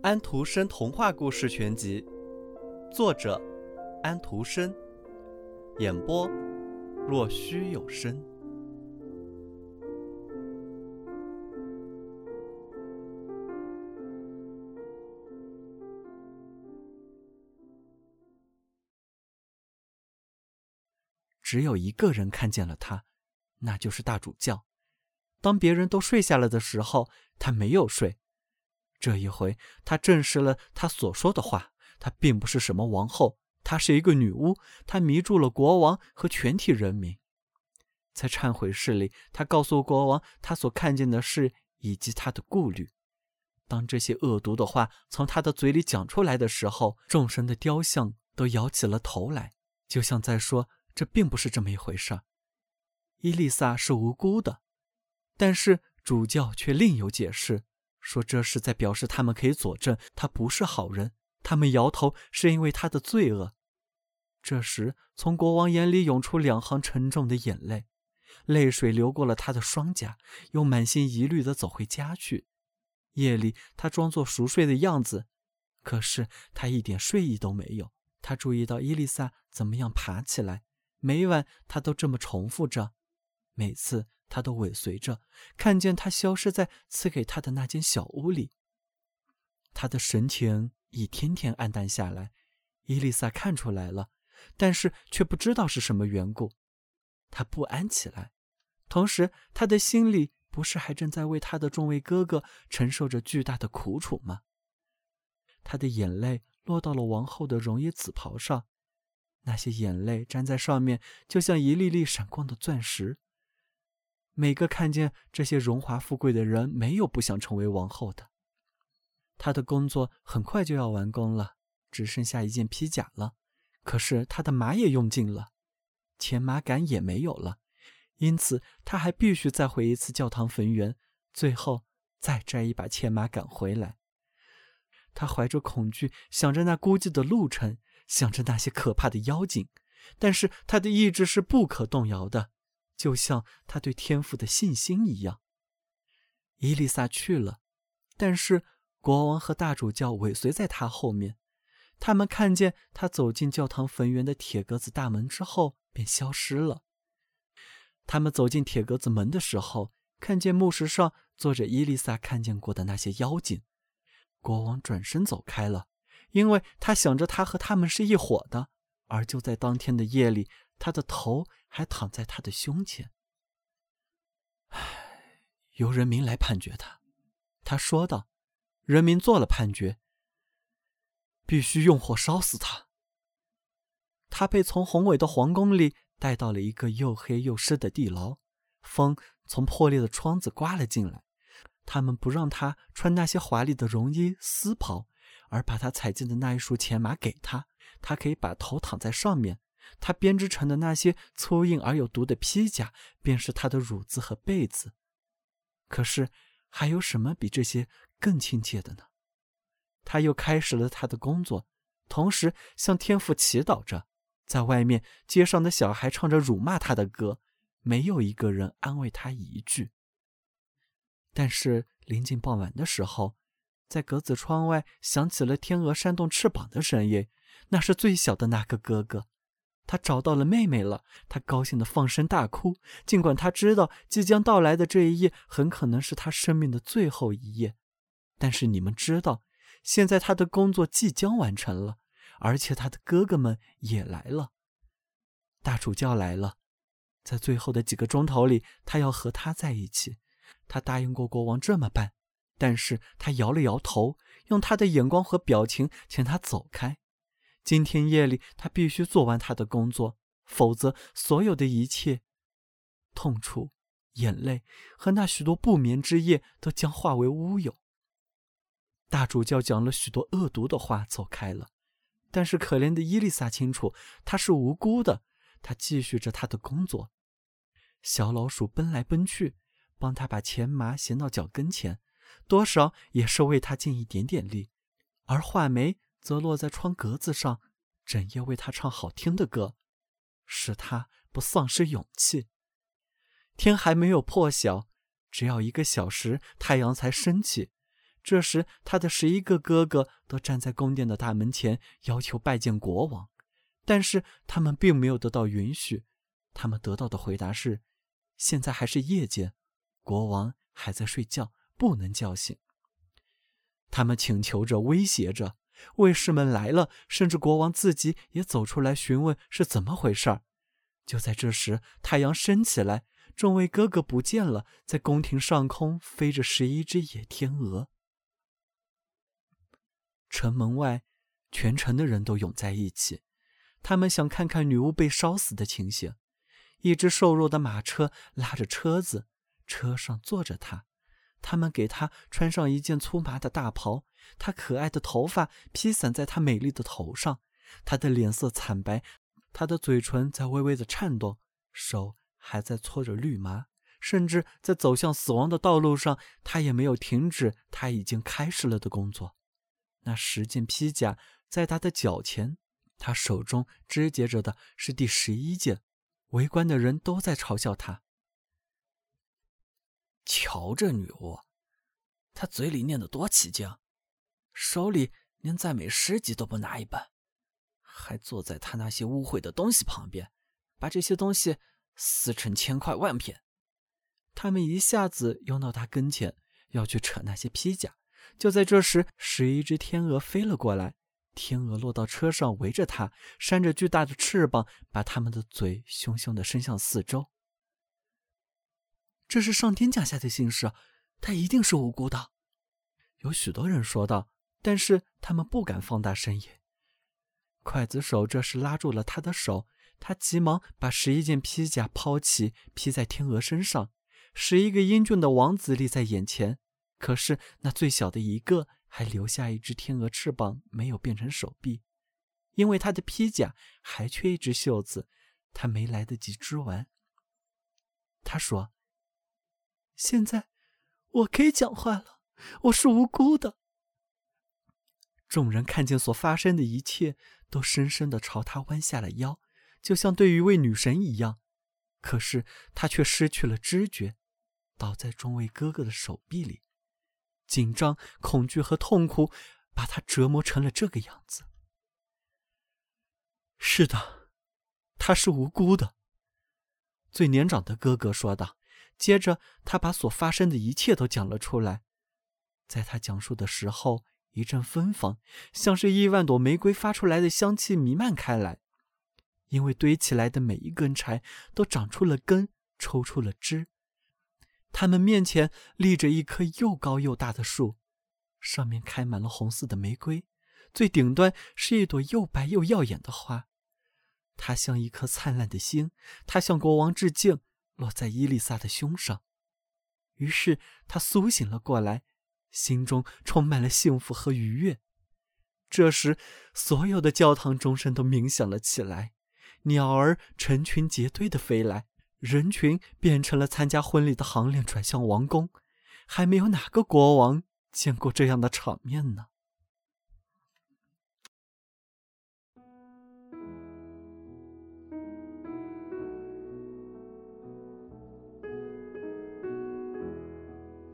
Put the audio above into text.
安徒生童话故事全集，作者安徒生，演播若虚有声。只有一个人看见了他，那就是大主教。当别人都睡下了的时候，他没有睡。这一回，他证实了他所说的话：她并不是什么王后，她是一个女巫。她迷住了国王和全体人民。在忏悔室里，他告诉国王他所看见的事以及他的顾虑。当这些恶毒的话从他的嘴里讲出来的时候，众神的雕像都摇起了头来，就像在说：“这并不是这么一回事。”伊丽莎是无辜的，但是主教却另有解释。说这是在表示他们可以佐证他不是好人。他们摇头是因为他的罪恶。这时，从国王眼里涌出两行沉重的眼泪，泪水流过了他的双颊，又满心疑虑地走回家去。夜里，他装作熟睡的样子，可是他一点睡意都没有。他注意到伊丽莎怎么样爬起来，每晚他都这么重复着，每次。他都尾随着，看见他消失在赐给他的那间小屋里。他的神情一天天暗淡下来，伊丽莎看出来了，但是却不知道是什么缘故。他不安起来，同时他的心里不是还正在为他的众位哥哥承受着巨大的苦楚吗？他的眼泪落到了王后的绒衣紫袍上，那些眼泪粘在上面，就像一粒粒闪光的钻石。每个看见这些荣华富贵的人，没有不想成为王后的。他的工作很快就要完工了，只剩下一件披甲了。可是他的马也用尽了，牵马杆也没有了，因此他还必须再回一次教堂坟园，最后再摘一把牵马杆回来。他怀着恐惧，想着那孤寂的路程，想着那些可怕的妖精，但是他的意志是不可动摇的。就像他对天赋的信心一样，伊丽莎去了，但是国王和大主教尾随在他后面。他们看见他走进教堂坟园的铁格子大门之后，便消失了。他们走进铁格子门的时候，看见墓石上坐着伊丽莎看见过的那些妖精。国王转身走开了，因为他想着他和他们是一伙的。而就在当天的夜里，他的头。还躺在他的胸前。唉，由人民来判决他，他说道。人民做了判决，必须用火烧死他。他被从宏伟的皇宫里带到了一个又黑又湿的地牢，风从破裂的窗子刮了进来。他们不让他穿那些华丽的绒衣丝袍，而把他采进的那一束钱马给他，他可以把头躺在上面。他编织成的那些粗硬而有毒的披甲，便是他的褥子和被子。可是，还有什么比这些更亲切的呢？他又开始了他的工作，同时向天父祈祷着。在外面，街上的小孩唱着辱骂他的歌，没有一个人安慰他一句。但是，临近傍晚的时候，在格子窗外响起了天鹅扇动翅膀的声音，那是最小的那个哥哥。他找到了妹妹了，他高兴地放声大哭。尽管他知道即将到来的这一夜很可能是他生命的最后一夜，但是你们知道，现在他的工作即将完成了，而且他的哥哥们也来了。大主教来了，在最后的几个钟头里，他要和他在一起。他答应过国王这么办，但是他摇了摇头，用他的眼光和表情请他走开。今天夜里，他必须做完他的工作，否则所有的一切、痛楚、眼泪和那许多不眠之夜都将化为乌有。大主教讲了许多恶毒的话，走开了。但是可怜的伊丽莎清楚，她是无辜的。她继续着她的工作。小老鼠奔来奔去，帮她把钱麻衔到脚跟前，多少也是为她尽一点点力。而画眉。则落在窗格子上，整夜为他唱好听的歌，使他不丧失勇气。天还没有破晓，只要一个小时，太阳才升起。这时，他的十一个哥哥都站在宫殿的大门前，要求拜见国王，但是他们并没有得到允许。他们得到的回答是：现在还是夜间，国王还在睡觉，不能叫醒。他们请求着，威胁着。卫士们来了，甚至国王自己也走出来询问是怎么回事儿。就在这时，太阳升起来，众位哥哥不见了，在宫廷上空飞着十一只野天鹅。城门外，全城的人都涌在一起，他们想看看女巫被烧死的情形。一只瘦弱的马车拉着车子，车上坐着她。他们给她穿上一件粗麻的大袍。她可爱的头发披散在她美丽的头上，她的脸色惨白，她的嘴唇在微微的颤动，手还在搓着绿麻，甚至在走向死亡的道路上，她也没有停止她已经开始了的工作。那十件披甲在她的脚前，她手中肢解着的是第十一件。围观的人都在嘲笑她。瞧这女巫，她嘴里念得多起劲。手里连赞美诗集都不拿一本，还坐在她那些污秽的东西旁边，把这些东西撕成千块万片。他们一下子拥到他跟前，要去扯那些披甲。就在这时，十一只天鹅飞了过来，天鹅落到车上，围着它，扇着巨大的翅膀，把它们的嘴凶凶地伸向四周。这是上天降下的信使，他一定是无辜的。有许多人说道。但是他们不敢放大声音。刽子手这时拉住了他的手，他急忙把十一件披甲抛起，披在天鹅身上。十一个英俊的王子立在眼前，可是那最小的一个还留下一只天鹅翅膀，没有变成手臂，因为他的披甲还缺一只袖子，他没来得及织完。他说：“现在我可以讲话了，我是无辜的。”众人看见所发生的一切，都深深地朝他弯下了腰，就像对一位女神一样。可是他却失去了知觉，倒在众位哥哥的手臂里。紧张、恐惧和痛苦把他折磨成了这个样子。是的，他是无辜的。最年长的哥哥说道。接着，他把所发生的一切都讲了出来。在他讲述的时候。一阵芬芳，像是亿万朵玫瑰发出来的香气弥漫开来。因为堆起来的每一根柴都长出了根，抽出了枝。他们面前立着一棵又高又大的树，上面开满了红色的玫瑰，最顶端是一朵又白又耀眼的花。它像一颗灿烂的星，它向国王致敬，落在伊丽莎的胸上。于是她苏醒了过来。心中充满了幸福和愉悦。这时，所有的教堂钟声都鸣响了起来，鸟儿成群结队的飞来，人群变成了参加婚礼的行列，转向王宫。还没有哪个国王见过这样的场面呢。